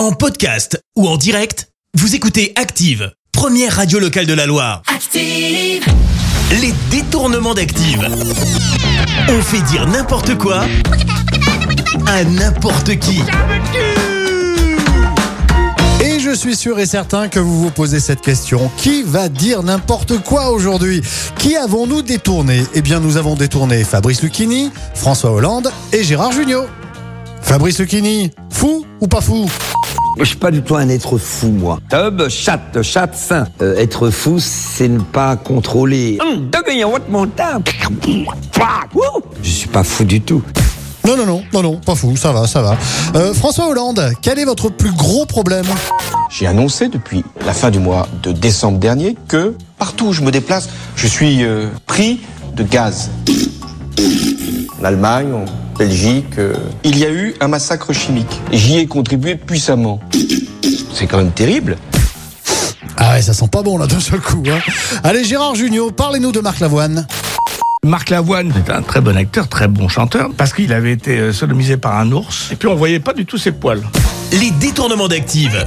En podcast ou en direct, vous écoutez Active, première radio locale de la Loire. Active. Les détournements d'Active. On fait dire n'importe quoi à n'importe qui. Et je suis sûr et certain que vous vous posez cette question. Qui va dire n'importe quoi aujourd'hui? Qui avons-nous détourné? Eh bien, nous avons détourné Fabrice Lucchini, François Hollande et Gérard Jugnot. Fabrice Lucchini, fou ou pas fou? Je suis pas du tout un être fou, moi. Tub, chatte, chatte, fin. Euh, être fou, c'est ne pas contrôler. Hum, Je suis pas fou du tout. Non, non, non, non, non, pas fou, ça va, ça va. Euh, François Hollande, quel est votre plus gros problème? J'ai annoncé depuis la fin du mois de décembre dernier que partout où je me déplace, je suis euh, pris de gaz. En Allemagne, en Belgique, euh, il y a eu un massacre chimique. J'y ai contribué puissamment. C'est quand même terrible. Ah ouais, ça sent pas bon là d'un seul coup. Hein. Allez, Gérard Jugnot, parlez-nous de Marc Lavoine. Marc Lavoine est un très bon acteur, très bon chanteur, parce qu'il avait été euh, sodomisé par un ours, et puis on voyait pas du tout ses poils. Les détournements d'Active.